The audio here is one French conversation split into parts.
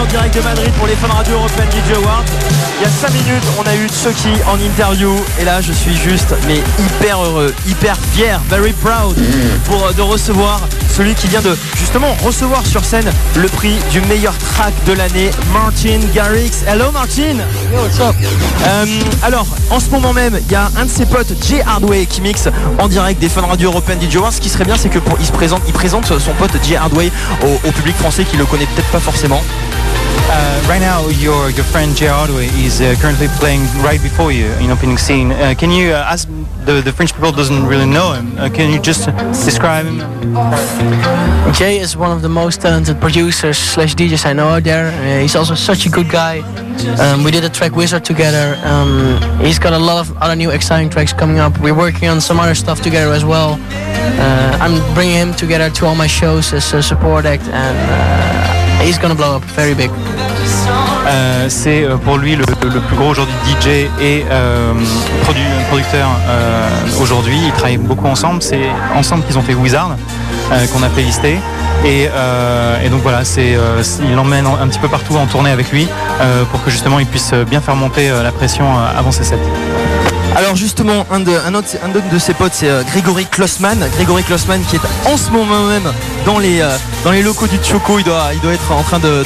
en direct de Madrid pour les Fun Radio European DJ Awards. Il y a 5 minutes, on a eu Chucky en interview et là je suis juste mais hyper heureux, hyper fier, very proud pour de recevoir celui qui vient de justement recevoir sur scène le prix du meilleur track de l'année, Martin Garrix. Hello Martin. what's up? Euh, alors, en ce moment même, il y a un de ses potes, Jay Hardway, qui mixe en direct des Fun Radio European DJ Awards. Ce qui serait bien, c'est que pour, il se présente, il présente son pote Jay Hardway au, au public français qui le connaît peut-être pas forcément. Uh, right now, your your friend Jay Hardway is uh, currently playing right before you in opening scene. Uh, can you, uh, as the the French people doesn't really know him, uh, can you just describe him? Jay is one of the most talented producers slash DJs I know out there. Uh, he's also such a good guy. Um, we did a track Wizard together. Um, he's got a lot of other new exciting tracks coming up. We're working on some other stuff together as well. I'm bringing him together to all my shows as a support act, and Euh, c'est euh, pour lui le, plus gros aujourd'hui DJ et euh, produ- producteur aujourd'hui. Ils travaillent beaucoup ensemble. C'est ensemble qu'ils ont fait Wizard, qu'on a playlisté. Et, et donc voilà, c'est, il l'emmène un petit peu partout en tournée avec lui pour que justement il puisse bien faire monter la pression avant ses sets. Alors justement, un de, un de ses potes, c'est euh, Grégory Klossman. Grégory Klossman qui est en ce moment même dans les, euh, locaux du Choco. Il doit, être en train de,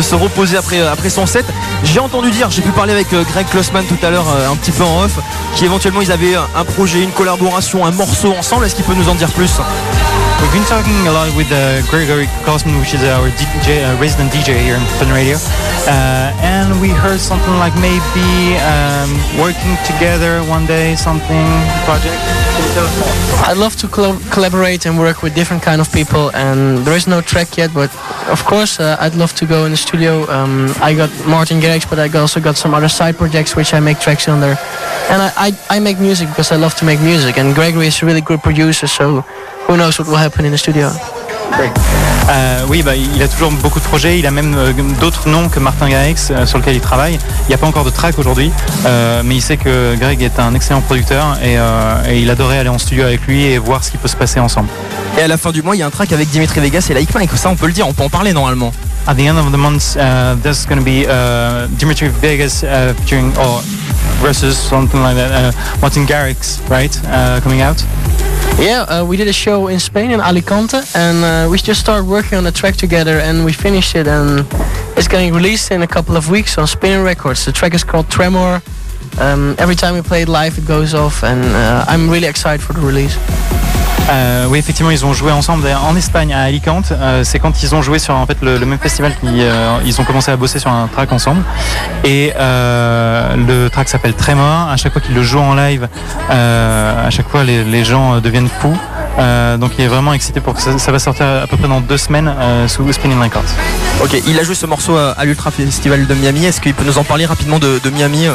se reposer après, euh, après son set. J'ai entendu dire, j'ai pu parler avec Greg Klossman tout à l'heure, un petit peu en off, qui éventuellement ils avaient un projet, une collaboration, un morceau ensemble. Est-ce qu'il peut nous en dire plus? We've been talking a lot with uh, Gregory Kosman, which is our DJ, uh, resident DJ here in Fun Radio, uh, and we heard something like maybe um, working together one day, something project. I'd love to col- collaborate and work with different kind of people. And there is no track yet, but of course uh, I'd love to go in the studio. Um, I got Martin Garrix, but I also got some other side projects which I make tracks on there, And I, I, I make music because I love to make music. And Gregory is a really good producer, so who knows what will happen in the studio? Euh, oui, bah, il a toujours beaucoup de projets. Il a même euh, d'autres noms que Martin Garrix euh, sur lesquels il travaille. Il n'y a pas encore de track aujourd'hui, euh, mais il sait que Greg est un excellent producteur et, euh, et il adorait aller en studio avec lui et voir ce qui peut se passer ensemble. Et à la fin du mois, il y a un track avec Dimitri Vegas et Like Mike. Ça, on peut le dire, on peut en parler normalement. At the end of the month, uh, there's going to be uh, Dimitri Vegas uh, featuring or versus something like that. Uh, Martin Garrix, right, uh, coming out. Yeah, uh, we did a show in Spain in Alicante, and uh, we just started working on the track together, and we finished it, and it's getting released in a couple of weeks on Spinning Records. The track is called Tremor. Um, every time we play it live, it goes off, and uh, I'm really excited for the release. Euh, oui, effectivement, ils ont joué ensemble d'ailleurs, en Espagne à Alicante. Euh, c'est quand ils ont joué sur en fait le, le même festival qu'ils euh, ils ont commencé à bosser sur un track ensemble. Et euh, le track s'appelle Tremor. À chaque fois qu'ils le jouent en live, euh, à chaque fois les, les gens deviennent fous. Euh, donc il est vraiment excité pour que ça, ça va sortir à peu près dans deux semaines euh, sous Spinning Records. Ok, il a joué ce morceau à, à l'Ultra Festival de Miami. Est-ce qu'il peut nous en parler rapidement de, de Miami euh?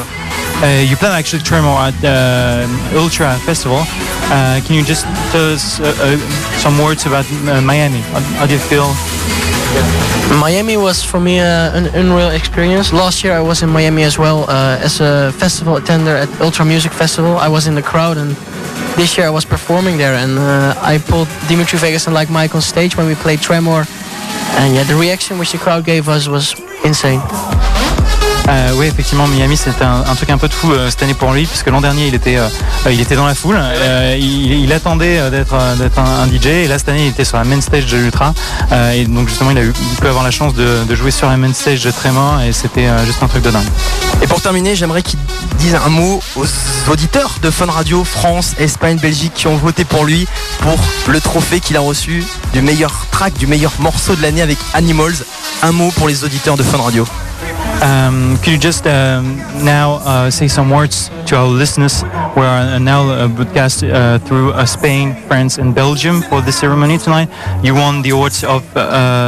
Uh, you plan actually Tremor at uh, Ultra Festival. Uh, can you just tell us uh, uh, some words about Miami? How, how do you feel? Miami was for me an unreal experience. Last year I was in Miami as well as a festival attender at Ultra Music Festival. I was in the crowd and this year I was performing there and uh, I pulled Dimitri Vegas and like Mike on stage when we played Tremor. And yeah, the reaction which the crowd gave us was insane. Euh, oui, effectivement, Miami, c'est un, un truc un peu de fou euh, cette année pour lui, puisque l'an dernier, il était, euh, il était dans la foule, euh, il, il attendait d'être un, un DJ, et là, cette année, il était sur la main stage de l'Ultra, et donc justement, il a eu, il peut avoir la chance de, de jouer sur la main stage de Trémor, et c'était juste un truc de dingue. Et pour terminer, j'aimerais qu'il dise un mot aux auditeurs de Fun Radio France, Espagne, Belgique qui ont voté pour lui pour le trophée qu'il a reçu du meilleur track, du meilleur morceau de l'année avec Animals. Un mot pour les auditeurs de Fun Radio. Um, could you just um, now uh, say some words to our listeners? We are now uh, broadcast uh, through uh, Spain, France, and Belgium for the ceremony tonight. You won the awards of uh,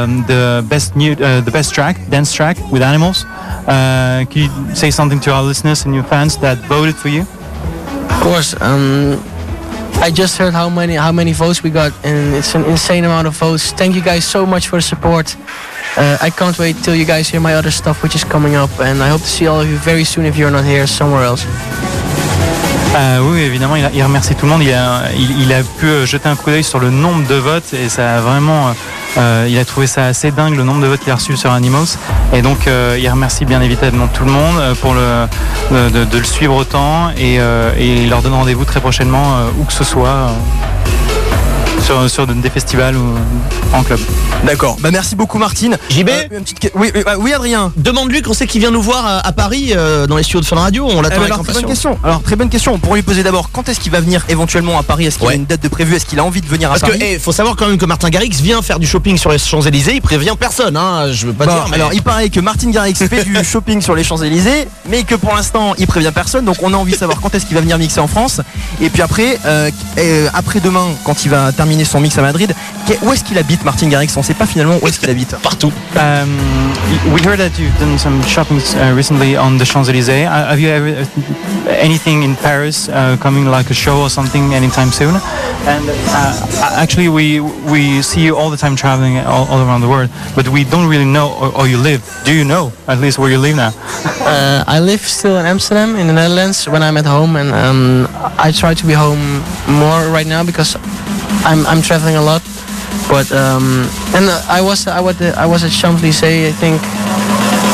um, the best new, uh, the best track, dance track with animals. Could you say something to our listeners and your fans that voted for you? Of course, um, I just heard how many how many votes we got, and it's an insane amount of votes. Thank you guys so much for the support. Uh, I can't wait till you guys hear my other stuff, which is coming up, and I hope to see all of you very soon if you're not here somewhere else. Euh, oui, évidemment, il, a- il remercie tout le monde. Il a, il, a pu euh, jeter un coup d'œil sur le nombre de votes et ça a vraiment euh, il a trouvé ça assez dingue le nombre de votes qu'il a reçu sur Animals. Et donc euh, il remercie bien évidemment tout le monde euh, pour de, le suivre autant et, il leur donne rendez-vous très prochainement où que ce soit. Sur, sur des festivals ou en club. D'accord. Bah merci beaucoup Martine. JB Euh, une petite oui, oui, ah, oui, Adrien. Demande-lui quand c'est qu'il vient nous voir à, à Paris euh, dans les studios de Fun Radio. On Eh l'attend ben avec alors, très bonne question. Alors très bonne question. Pour lui poser d'abord, quand est-ce qu'il va venir éventuellement à Paris? Est-ce qu'il Ouais. a une date de prévu Est-ce qu'il a envie de venir à Parce que, Paris? eh, faut savoir quand même que Martin Garrix vient faire du shopping sur les Champs-Élysées, il prévient personne, hein, je veux pas Bon, dire, mais... Alors il paraît que Martin Garrix fait du shopping sur les Champs-Élysées, mais que pour l'instant il prévient personne, donc on a envie de savoir quand est-ce qu'il va venir mixer en France. Et puis après, euh, après demain, quand il va terminer son mix à Madrid, que- où est-ce qu'il habite Martin Garrix On sait pas finalement où est-ce qu'il habite. partout. Um, we heard that you've done some shopping uh, recently on the Champs Elysees. Uh, have you ever uh, anything in Paris uh, coming, like a show or something, anytime soon? And uh, actually, we we see you all the time traveling all, all around the world, but we don't really know or, or you live. Do you know at least where you live now? Uh, I live still in Amsterdam, in the Netherlands, when I'm at home, and um, I try to be home more right now because I'm I'm traveling a lot. But um, and I was I was I was at Champs Elysees I think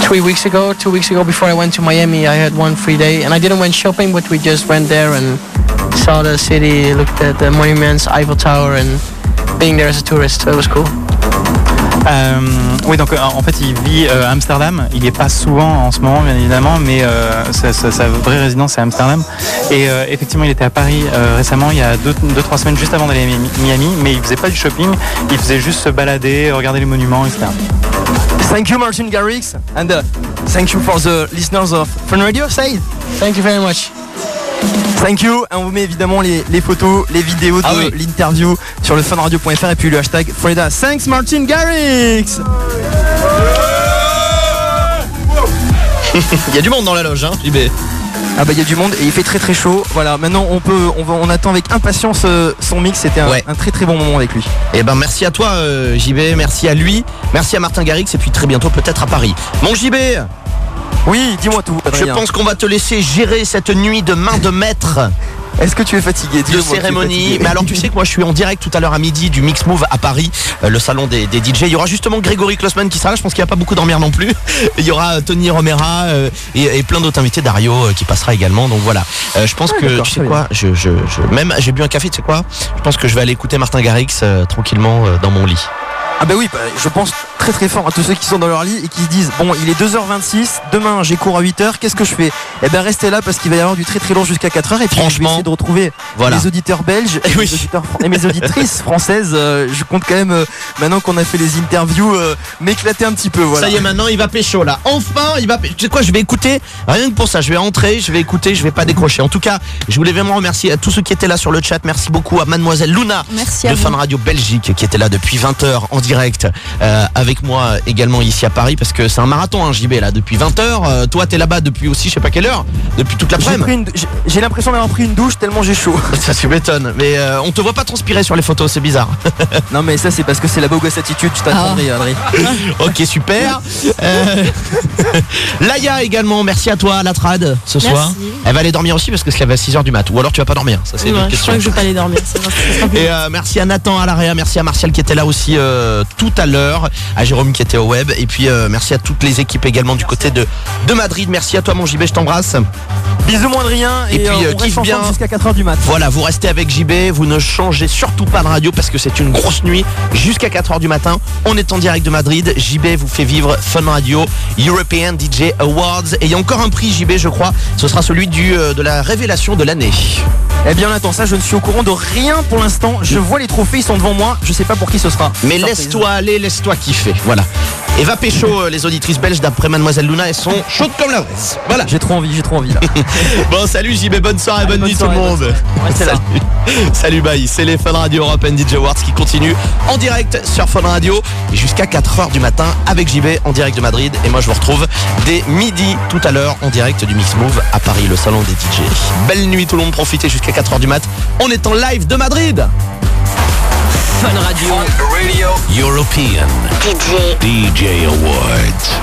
three weeks ago, two weeks ago before I went to Miami. I had one free day, and I didn't went shopping, but we just went there and saw the city, looked at the monuments, Eiffel Tower, and being there as a tourist, so it was cool. Euh, oui, donc euh, en fait, il vit euh, à Amsterdam. Il n'y est pas souvent en ce moment, bien évidemment, mais euh, sa, sa- sa vraie résidence c'est Amsterdam. Et euh, effectivement, il était à Paris euh, récemment, il y a 2-3 trois semaines, juste avant d'aller à Mi- Miami, mais il faisait pas du shopping, il faisait juste se balader, regarder les monuments, etc. Thank you Martin Garrix and uh, thank you for the listeners of Fun Radio. Say it. Thank you very much. Thank you. Et on vous met évidemment les, les photos, les vidéos de Ah oui. l'interview sur le funradio.fr et puis le hashtag Freda. Thanks Martin Garrix. Il y a du monde dans la loge, hein, JB. Ah bah il y a du monde et il fait très très chaud. Voilà, maintenant on peut, on, va- on attend avec impatience euh, son mix. C'était un, Ouais. un très très bon moment avec lui. Eh ben merci à toi euh, JB, merci à lui, merci à Martin Garrix et puis très bientôt peut-être à Paris. Mon JB, Oui, dis-moi tout. je pense qu'on va te laisser gérer cette nuit de main de maître Est-ce que tu es fatigué de cérémonie. Mais alors tu sais que moi je suis en direct tout à l'heure à midi du Mix Move à Paris, euh, le salon des, des DJ. Il y aura justement Grégory Klossman qui sera là, je pense qu'il va pas beaucoup dormir non plus. Il y aura euh, Tony Romera euh, et, et plein d'autres invités, Dario euh, qui passera également. Donc voilà, je pense Ah, que tu sais quoi, je, je, je- même j'ai bu un café, tu sais quoi, je pense que je vais aller écouter Martin Garrix tranquillement dans mon lit. Ah bah oui, bah, je pense très très fort à tous ceux qui sont dans leur lit et qui se disent bon il est 2h26, demain j'ai cours à 8h, qu'est-ce que je fais? Eh ben restez là parce qu'il va y avoir du très très long jusqu'à 4h et puis je vais Franchement, essayer de retrouver Voilà. mes auditeurs belges et, Eh oui. mes auditeurs fran- et mes auditrices françaises. Euh, je compte quand même euh, maintenant qu'on a fait les interviews euh, m'éclater un petit peu voilà. Ça y est, maintenant il va pécho là. Enfin, il va. Tu sais quoi, je vais écouter. Rien que pour ça, je vais entrer, je vais écouter, je vais pas décrocher. En tout cas, je voulais vraiment remercier à tous ceux qui étaient là sur le chat. Merci beaucoup à Mademoiselle Luna Merci à de vous. Fun Radio Belgique qui était là depuis 20h en direct euh, avec moi également ici à Paris parce que c'est un marathon, hein, JB là depuis 20h. toi, t'es là-bas depuis aussi, je sais pas quelle heure, depuis toute l'après-midi. une- j'ai- l'impression d'avoir pris une douche tellement j'ai chaud. Ça, tu m'étonnes. Mais euh, on te voit pas transpirer sur les photos, c'est bizarre. non mais ça c'est parce que c'est la bogus attitude, tu t'attendrais Adrien. ok, super. Euh, Laïa également, merci à toi, la trad, ce Merci. soir. Elle va aller dormir aussi parce que se lève à 6h du mat. Ou alors tu vas pas dormir, ça c'est une Ouais, je question. crois que je vais pas aller dormir. ça ça Et euh, merci à Nathan à l'area, merci à Martial qui était là aussi euh, tout à l'heure, à Jérôme qui était au web, et puis euh, merci à toutes les équipes également du côté de, de Madrid. Merci à toi mon JB, je t'embrasse. Bisous mon Adrien et, Et puis, euh, euh, on kiffe bien. jusqu'à 4h du mat. Voilà, vous restez avec JB, vous ne changez surtout pas de radio parce que c'est une grosse nuit jusqu'à 4h du matin. On est en direct de Madrid. JB vous fait vivre Fun Radio European DJ Awards. Et il y a encore un prix JB, je crois. Ce sera celui du, euh, de la révélation de l'année. Eh bien, on attend ça. Je ne suis au courant de rien pour l'instant. Je vois les trophées, ils sont devant moi. Je sais pas pour qui ce sera. Mais Surprise. Laisse-toi aller, laisse-toi kiffer. Voilà. Et va pécho euh, les auditrices belges d'après Mademoiselle Luna, elles sont chaudes comme la braise. Voilà. J'ai trop envie, j'ai trop envie là. Bon, salut JB, bonne soirée, bonne, bonne nuit soirée, tout le monde. Salut, salut bye, c'est les Fun Radio Europe and DJ Awards qui continue en direct sur Fun Radio jusqu'à 4h du matin avec JB en direct de Madrid. Et moi je vous retrouve dès midi tout à l'heure en direct du Mix Move à Paris, le salon des DJ. Belle nuit tout le monde, profitez jusqu'à 4h du mat. On est en live de Madrid. Fun Radio. European DJ Awards.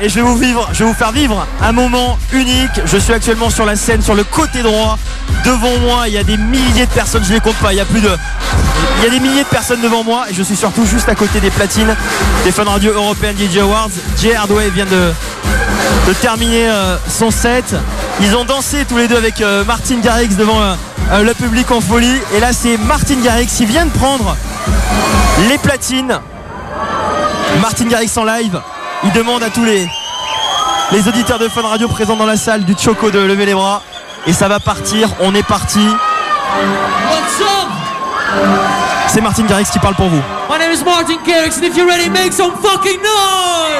Et je vais vous vivre, je vais vous faire vivre un moment unique. Je suis actuellement sur la scène sur le côté droit. Devant moi, il y a des milliers de personnes, je les compte pas, il y a plus de il y a des milliers de personnes devant moi et je suis surtout juste à côté des platines des Fun Radio European DJ Awards. Jay Hardway vient de, terminer euh, son set. Ils ont dansé tous les deux avec euh, Martin Garrix devant euh, le public en folie. Et là, c'est Martin Garrix qui vient de prendre les platines. Martin Garrix en live. Il demande à tous les, les auditeurs de Fun Radio présents dans la salle du Choco de lever les bras. Et ça va partir. On est parti. C'est Martin Garrix qui parle pour vous. Martin Garrix, fucking noise!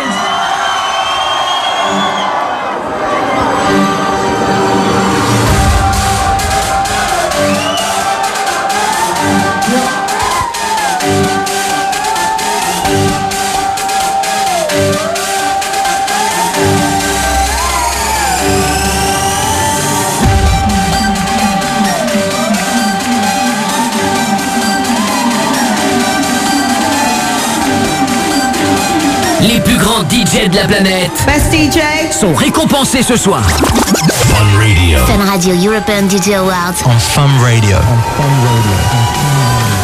Plus grands DJ de la planète Best DJ. sont récompensés ce soir. Fun Radio. Fun Radio European DJ Awards. On Fun Radio. Everybody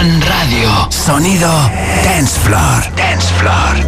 Radio. Sonido. Dance Floor. Dance Floor.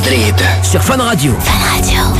Madrid. Sur Fun Radio. Radio.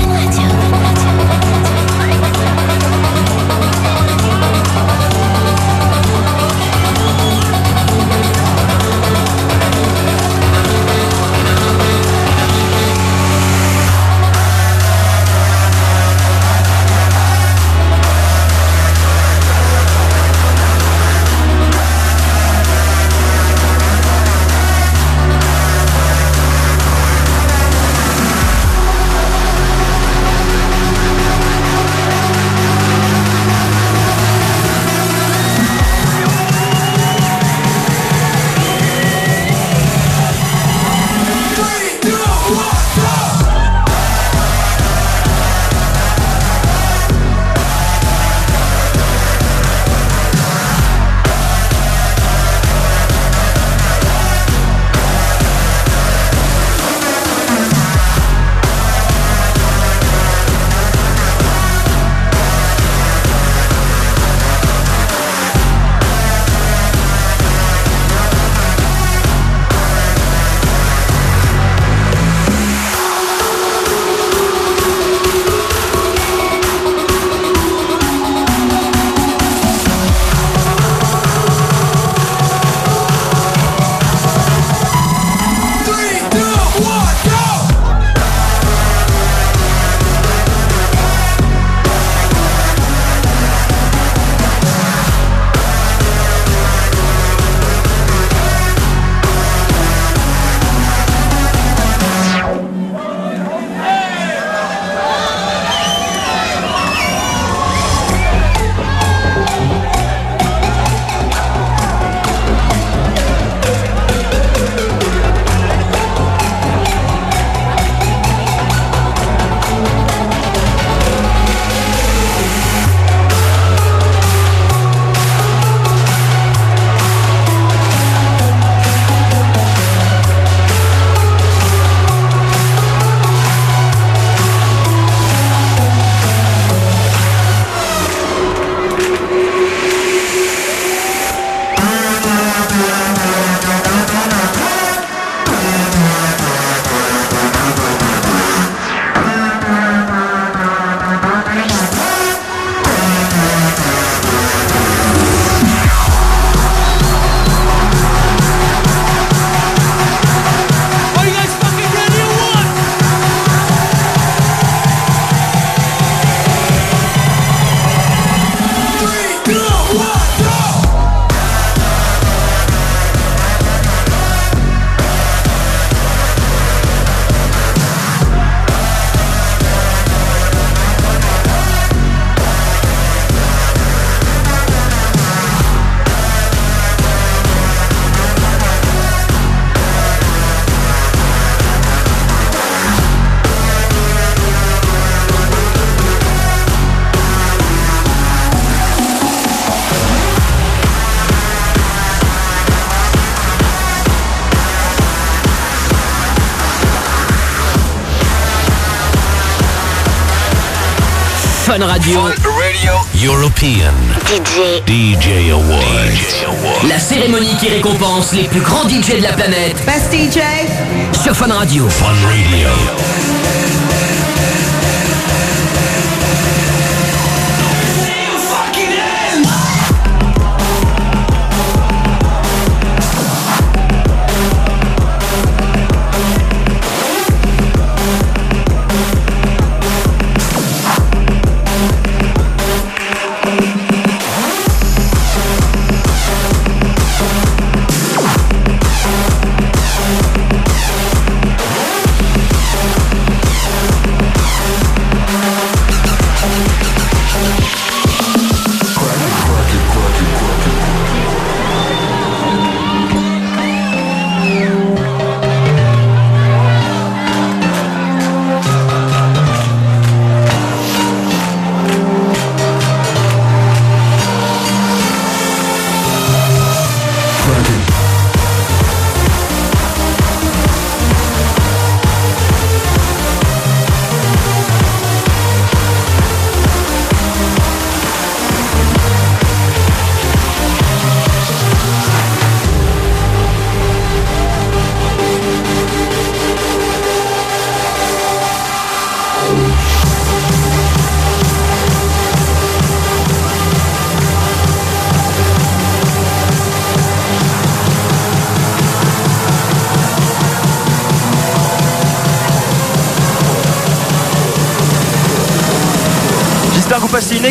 Radio. European DJ. DJ Awards. La cérémonie qui récompense les plus grands DJ de la planète. Best DJ. Sur Fun Radio. Fun Radio.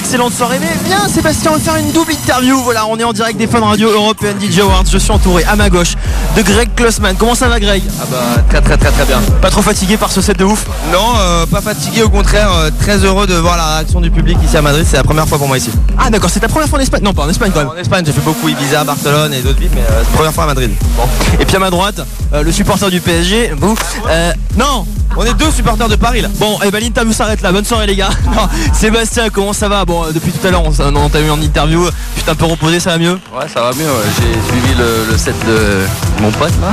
Excellente soirée. Mais viens Sébastien, on va faire une double interview. Voilà, on est en direct des Fun Radio European DJ Awards. Je suis entouré à ma gauche de Greg Klossman. Comment ça va Greg? Ah bah très très très très bien. Pas trop fatigué par ce set de ouf? Non, euh, pas fatigué, au contraire, euh, très heureux de voir la réaction du public ici à Madrid. C'est la première fois pour moi ici. Ah d'accord, c'est ta première fois en Espagne? Non, pas en Espagne quand même. En Espagne, j'ai fait beaucoup Ibiza, Barcelone et d'autres villes, mais euh, c'est la première fois à Madrid. Et puis à ma droite, le supporter du PSG. Vous Euh, Non On est deux supporters de Paris là. Bon, et bah l'interview s'arrête là. Bonne soirée les gars. Non, Sébastien, comment ça va? Bon, depuis tout à l'heure, on, t'a eu en interview. Tu t'es un peu reposé, ça va mieux? Ouais, ça va mieux. ouais. J'ai suivi le, le set de mon pote là.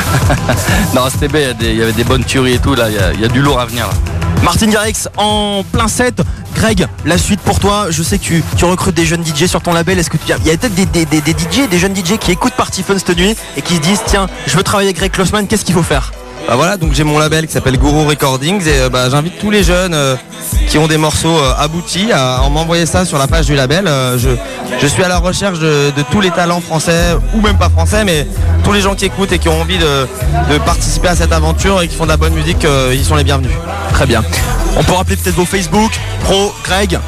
non, c'était bien. Il y avait des bonnes tueries et tout. Là, il y a, il y a du lourd à venir. Là. Martin Garrix en plein set. Greg, la suite pour toi, je sais que tu, tu recrutes des jeunes DJ sur ton label. Est-ce que tu il y a peut-être des, des, des, des DJ, des jeunes DJ qui écoutent Party Fun cette nuit et qui se disent tiens, je veux travailler avec Greg Klossman, qu'est-ce qu'il faut faire? Bah voilà, donc j'ai mon label qui s'appelle Guru Recordings et euh, bah, j'invite tous les jeunes euh, qui ont des morceaux euh, aboutis à, m'envoyer ça sur la page du label. Je, suis à la recherche de, tous les talents français ou même pas français, mais tous les gens qui écoutent et qui ont envie de, participer à cette aventure et qui font de la bonne musique, ils sont les bienvenus. Très bien. On peut rappeler peut-être vos Facebook, Pro, Greg?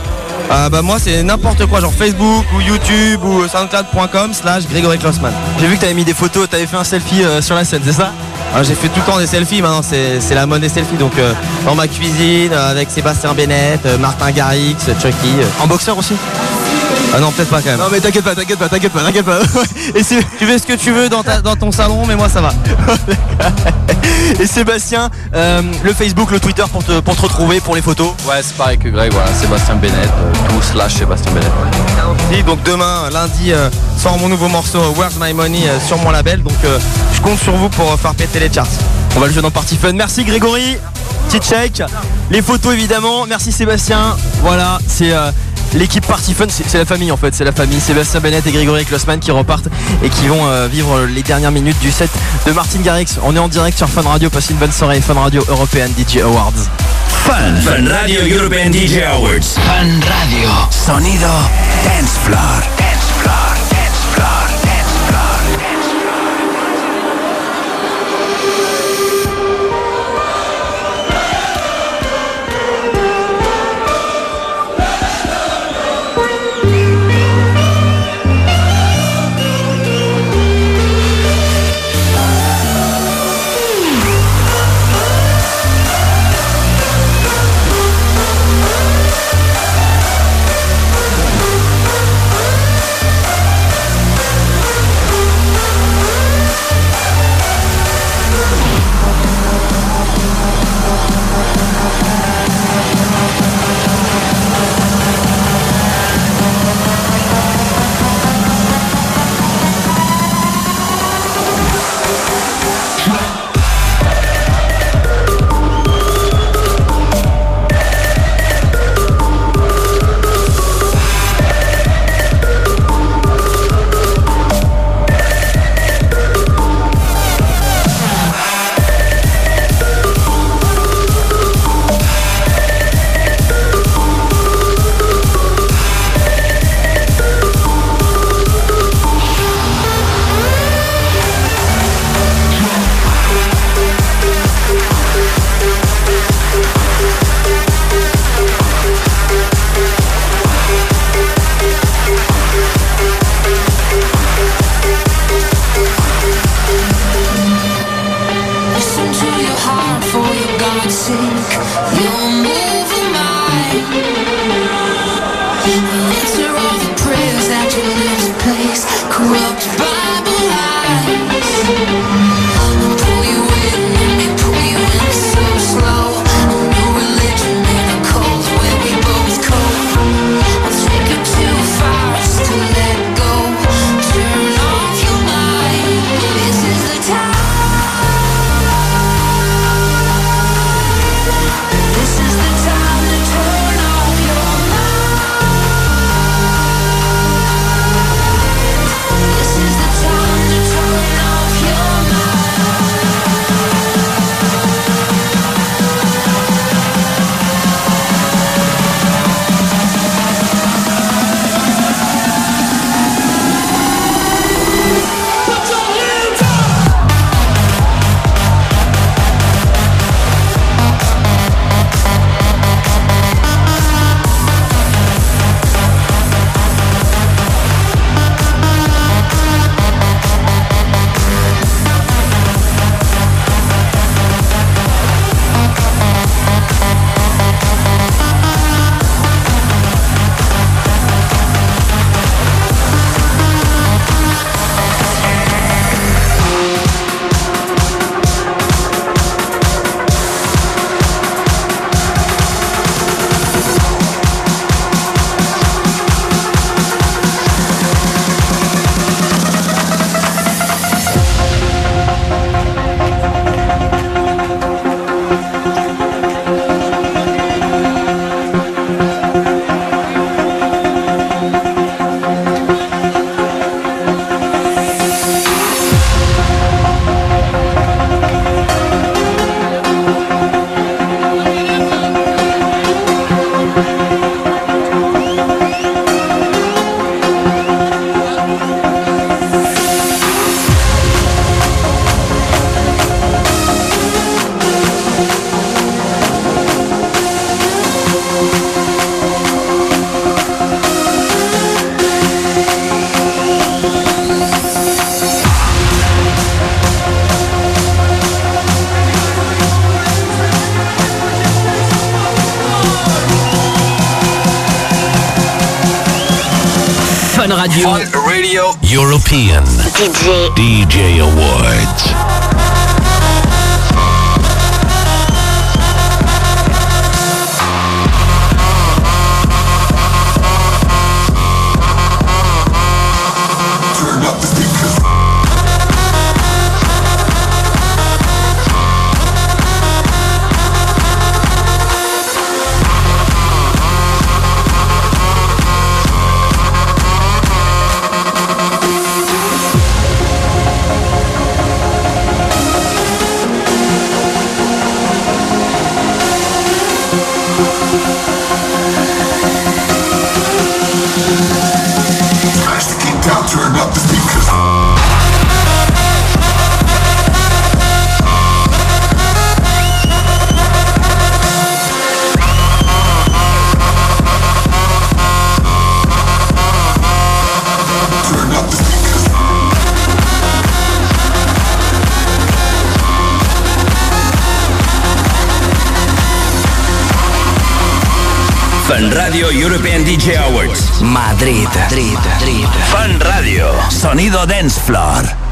Ah bah moi c'est n'importe quoi, genre Facebook ou YouTube ou soundcloud.com slash Grégory Klossman. J'ai vu que tu avais mis des photos, tu avais fait un selfie euh, sur la scène, c'est ça? Ah, j'ai fait tout le temps des selfies, maintenant c'est c'est la mode des selfies. Donc euh, dans ma cuisine, euh, avec Sébastien Bennett, euh, Martin Garrix, euh, Chucky. euh. En boxeur aussi? Ah non, peut-être pas quand même. Non mais t'inquiète pas, t'inquiète pas, t'inquiète pas, t'inquiète pas. et, c'est- Tu fais ce que tu veux dans, ta- dans ton salon, mais moi ça va. et Sébastien, euh, le Facebook, le Twitter pour te, pour te retrouver pour les photos. Ouais, c'est pareil que Greg. Voilà, Sébastien Bennett, euh, tout slash Sébastien Bennett. Et donc demain, lundi, euh, sort mon nouveau morceau Where's My Money euh, sur mon label. Donc euh, je compte sur vous pour faire péter les charts. On va le jouer dans Party Fun. Merci Grégory. Petit check. Les photos évidemment. Merci Sébastien. Voilà, c'est euh, l'équipe Party Fun. C'est la famille en fait. C'est la famille. Sébastien Bennett et Grégory Klossman qui repartent et qui vont euh, vivre les dernières minutes du set de Martin Garrix. On est en direct sur Fun Radio. Passez une bonne soirée. Fun Radio European DJ Awards. Fun. Fun Radio European DJ Awards. Fun Radio. Sonido Dance Floor. Dance Floor. Fun Radio. Radio European DJ DJ Awards. European DJ Awards. Madrid. Madrid. Madrid. Fun Radio. Sonido Dance Floor.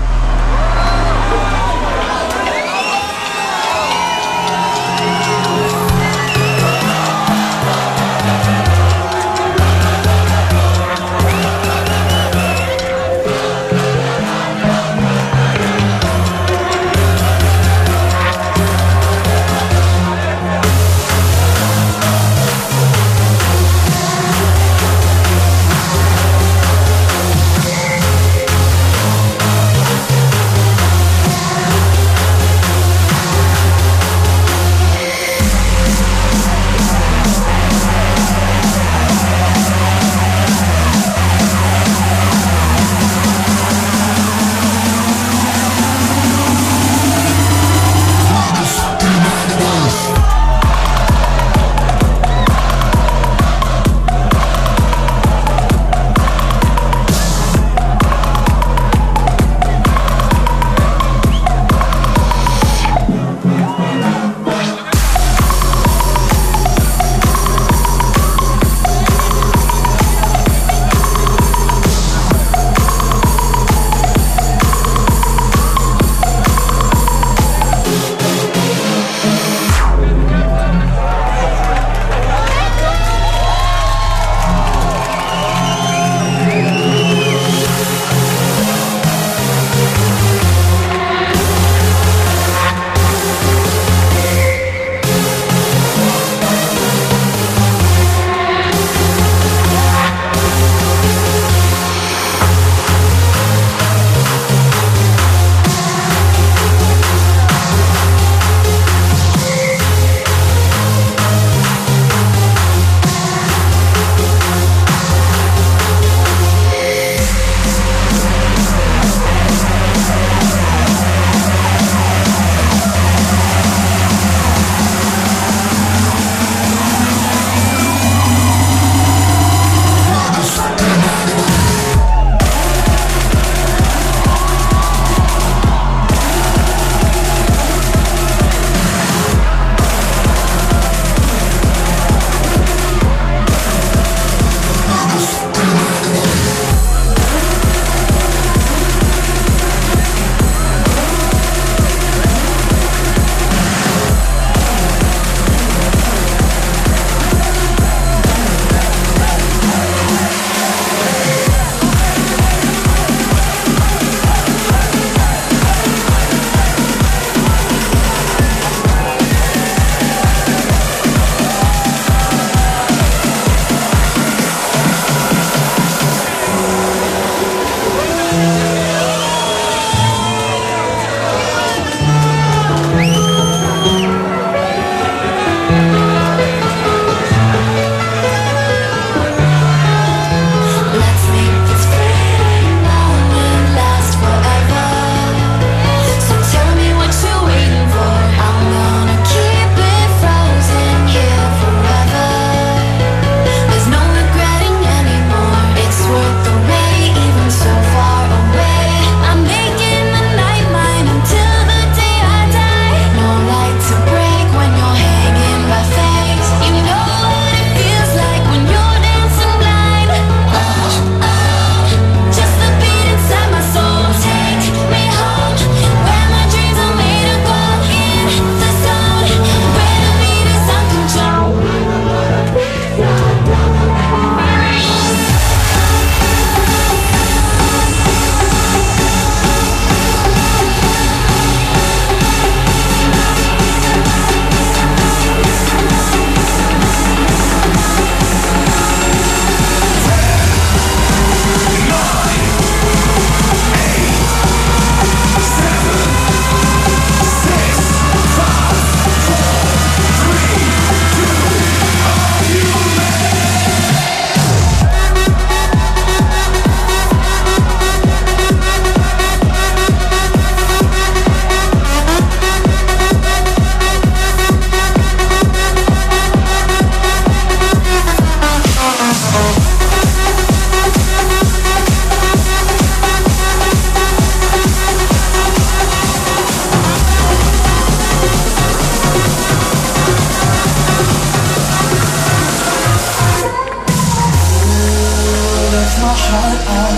Heart up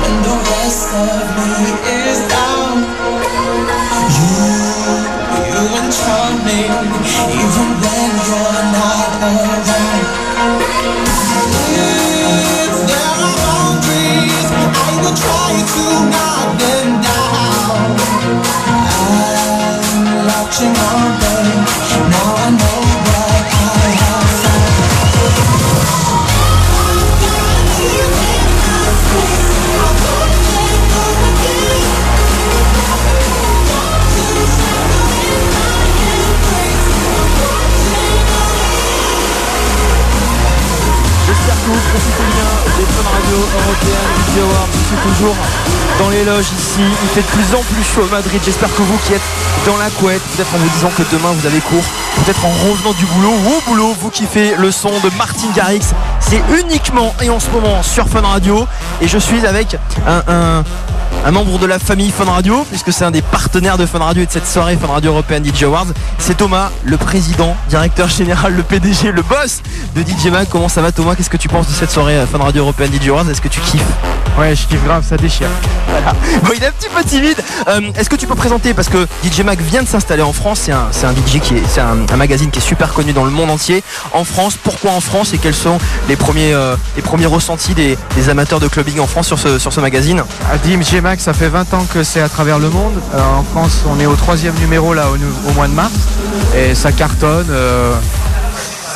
when the rest of me is down. You, you enchant me even when you're not around. If there are boundaries, I will try to knock them down. I'm on. Des. Je suis toujours dans les loges ici. Il fait de plus en plus chaud à Madrid. J'espère que vous qui êtes dans la couette, peut-être en vous disant que demain vous avez cours, peut-être en revenant du boulot ou au boulot, vous kiffez le son de Martin Garrix. C'est uniquement et en ce moment sur Fun Radio. Et je suis avec un- un membre de la famille Fun Radio, puisque c'est un des partenaires de Fun Radio et de cette soirée Fun Radio European DJ Awards. C'est Thomas, le président, directeur général, le PDG, le boss de DJ Mag. Comment ça va Thomas? Qu'est-ce que tu penses de cette soirée euh, Fun Radio European DJ Awards? Est-ce que tu kiffes? Ouais, je kiffe grave, ça déchire. Bon, il est un petit peu timide. Euh, Est-ce que tu peux présenter parce que DJ Mag vient de s'installer en France. C'est un, DJ qui est, un, magazine qui est super connu dans le monde entier. En France, pourquoi en France et quels sont les premiers, euh, les premiers ressentis des, amateurs de clubbing en France sur ce, magazine? À DMG Max, ça fait 20 ans que c'est à travers le monde. Euh, en France, on est au troisième numéro là au, mois de mars et ça cartonne.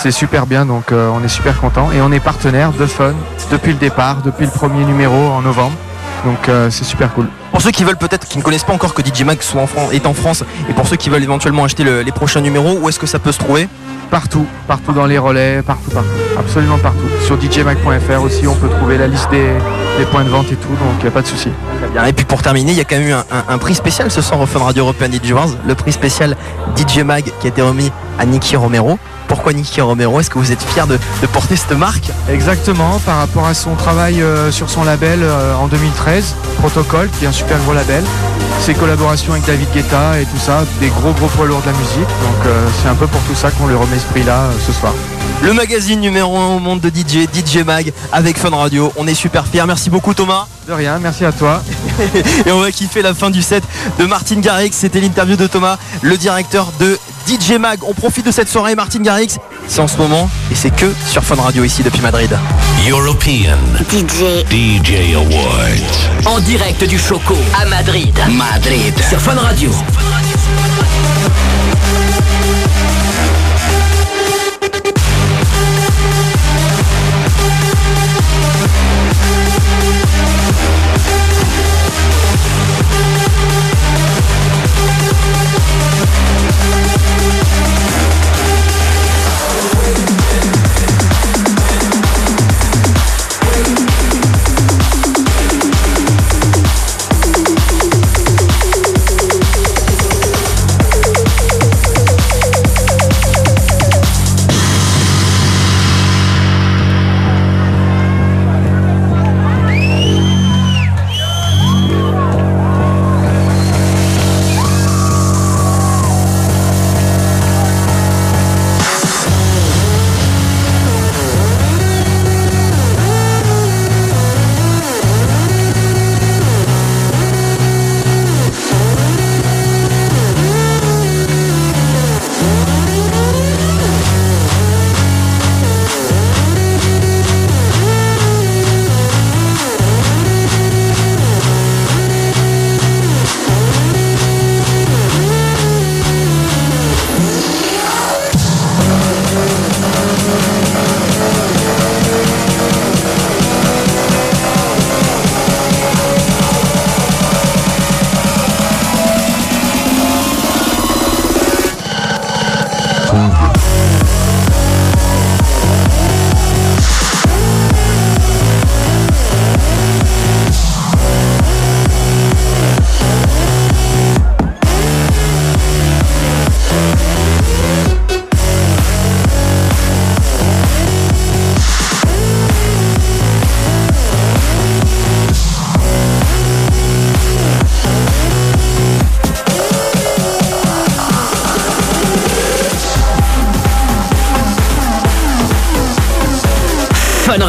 c'est super bien, donc on est super content et on est partenaire de Fun depuis le départ, depuis le premier numéro en novembre. Donc euh, c'est super cool. Pour ceux qui veulent peut-être, qui ne connaissent pas encore que DJ Mag soit en Fran- est en France, et pour ceux qui veulent éventuellement acheter le- les prochains numéros, où est-ce que ça peut se trouver? Partout, partout dans les relais, partout, partout, absolument partout. Sur djmac.fr aussi, on peut trouver la liste des, des points de vente et tout, donc il n'y a pas de souci. Et puis pour terminer, il y a quand même eu un, un- un prix spécial ce soir au Fun Radio European DJ Awards, le prix spécial DJ Mag qui a été remis à Nicky Romero. Pourquoi Nicky Romero Est-ce que vous êtes fier de, de porter cette marque? Exactement, par rapport à son travail euh, sur son label euh, en 2013, Protocol, qui est un super gros label, ses collaborations avec David Guetta et tout ça, des gros gros poids lourds de la musique. Donc euh, c'est un peu pour tout ça qu'on lui remet ce prix-là ce soir. Le magazine numéro 1 au monde de DJ, DJ Mag avec Fun Radio. On est super fiers. Merci beaucoup Thomas. De rien, merci à toi. Et on va kiffer la fin du set de Martin Garrix. C'était l'interview de Thomas, le directeur de DJ Mag. On profite de cette soirée Martin Garrix. C'est en ce moment et c'est que sur Fun Radio ici depuis Madrid. European DJ DJ Awards. En direct du Choco à Madrid. Madrid. Sur Fun Radio. Fun Radio.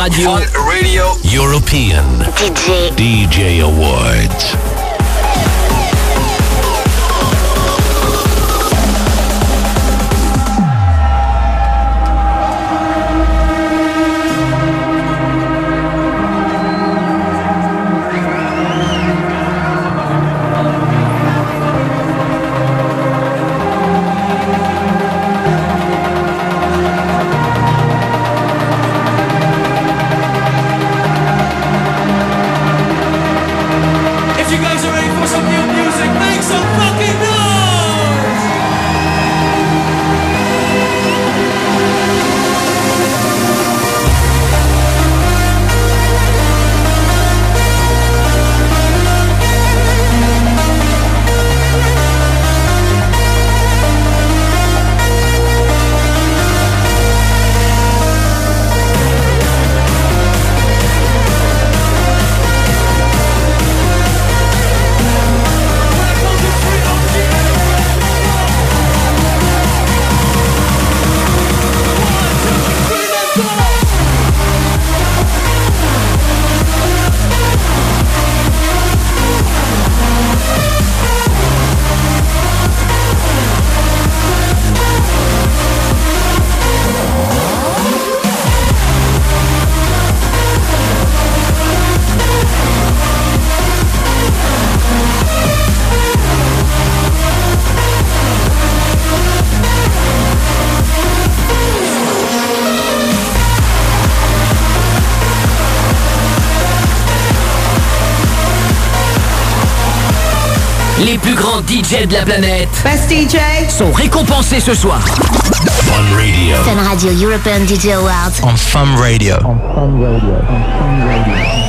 Radio. Fun Radio European DJ DJ Awards. plus grands DJ de la planète Best DJ sont récompensés ce soir. Fun Radio. Fun Radio European DJ Awards. On Fun Radio. On Fun Radio. On Fun Radio.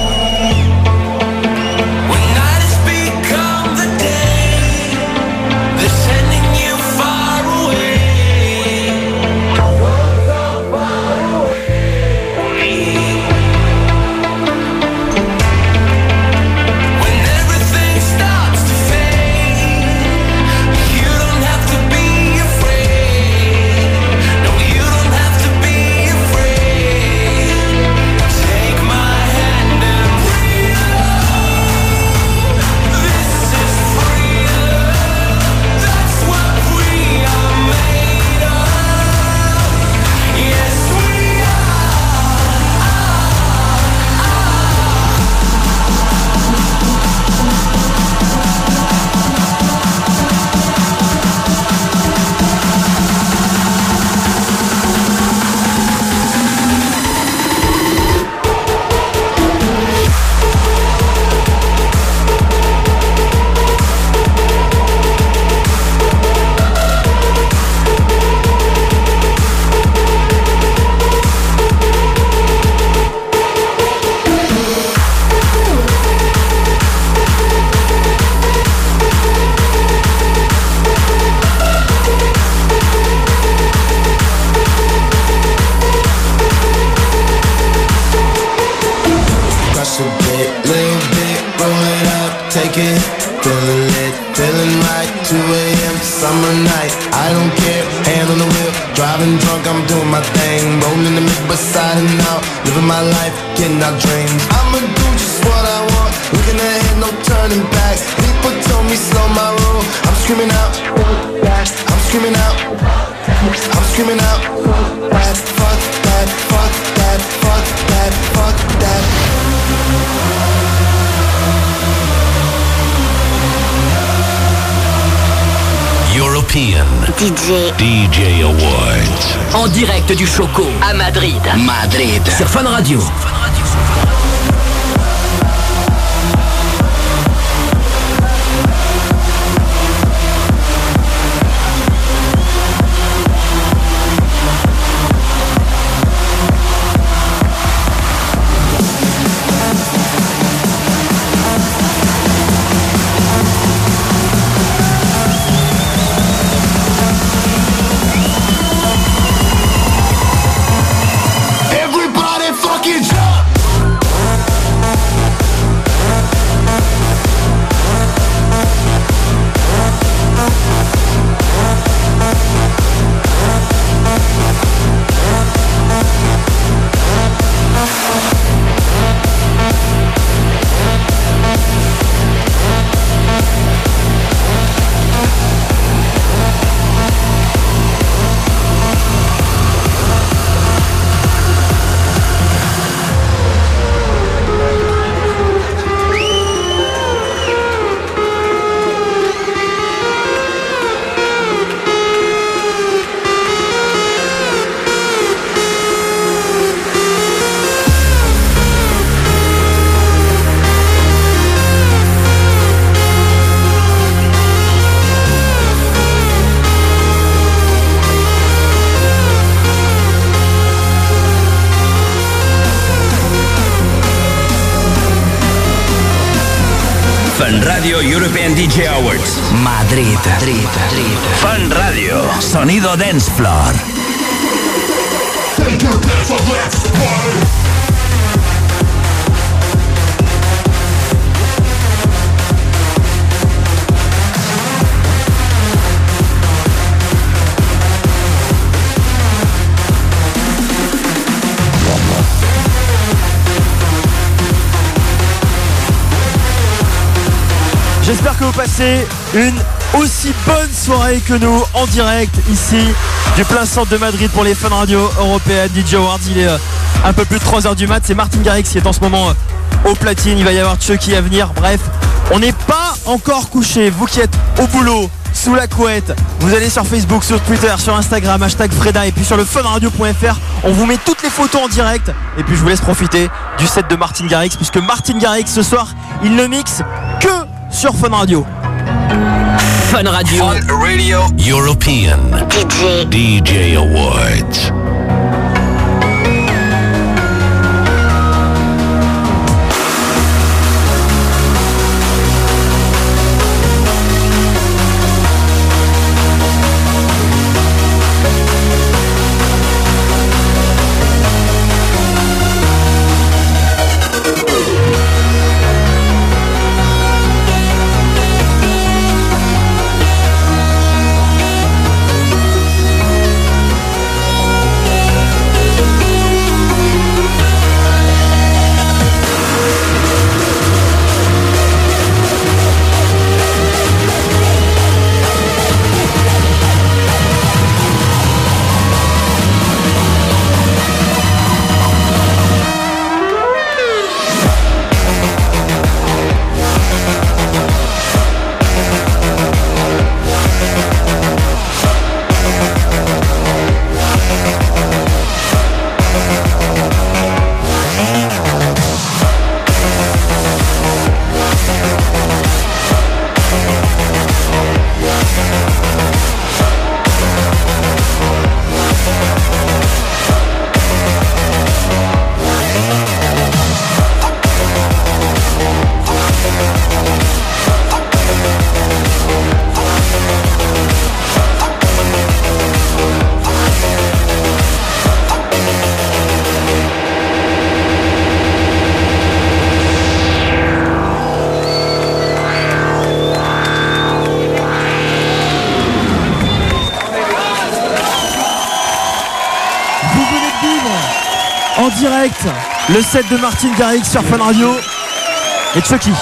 Fan Radio. Sonido Dance Floor. J'espère que vous passez une aussi bonne soirée que nous en direct ici du plein centre de Madrid pour les Fun Radio européennes DJ Awards. Il est euh, un peu plus de 3h du mat. C'est Martin Garrix qui est en ce moment euh, au platine. Il va y avoir Chucky à venir. Bref, on n'est pas encore couché. Vous qui êtes au boulot, sous la couette, vous allez sur Facebook, sur Twitter, sur Instagram, hashtag Freda et puis sur le funradio.fr. On vous met toutes les photos en direct. Et puis je vous laisse profiter du set de Martin Garrix puisque Martin Garrix ce soir, il ne mixe que sur Fun Radio. Fun Radio. Radio European DJ. DJ Awards. Le set de Martin Garrix sur Fun Radio et Chucky.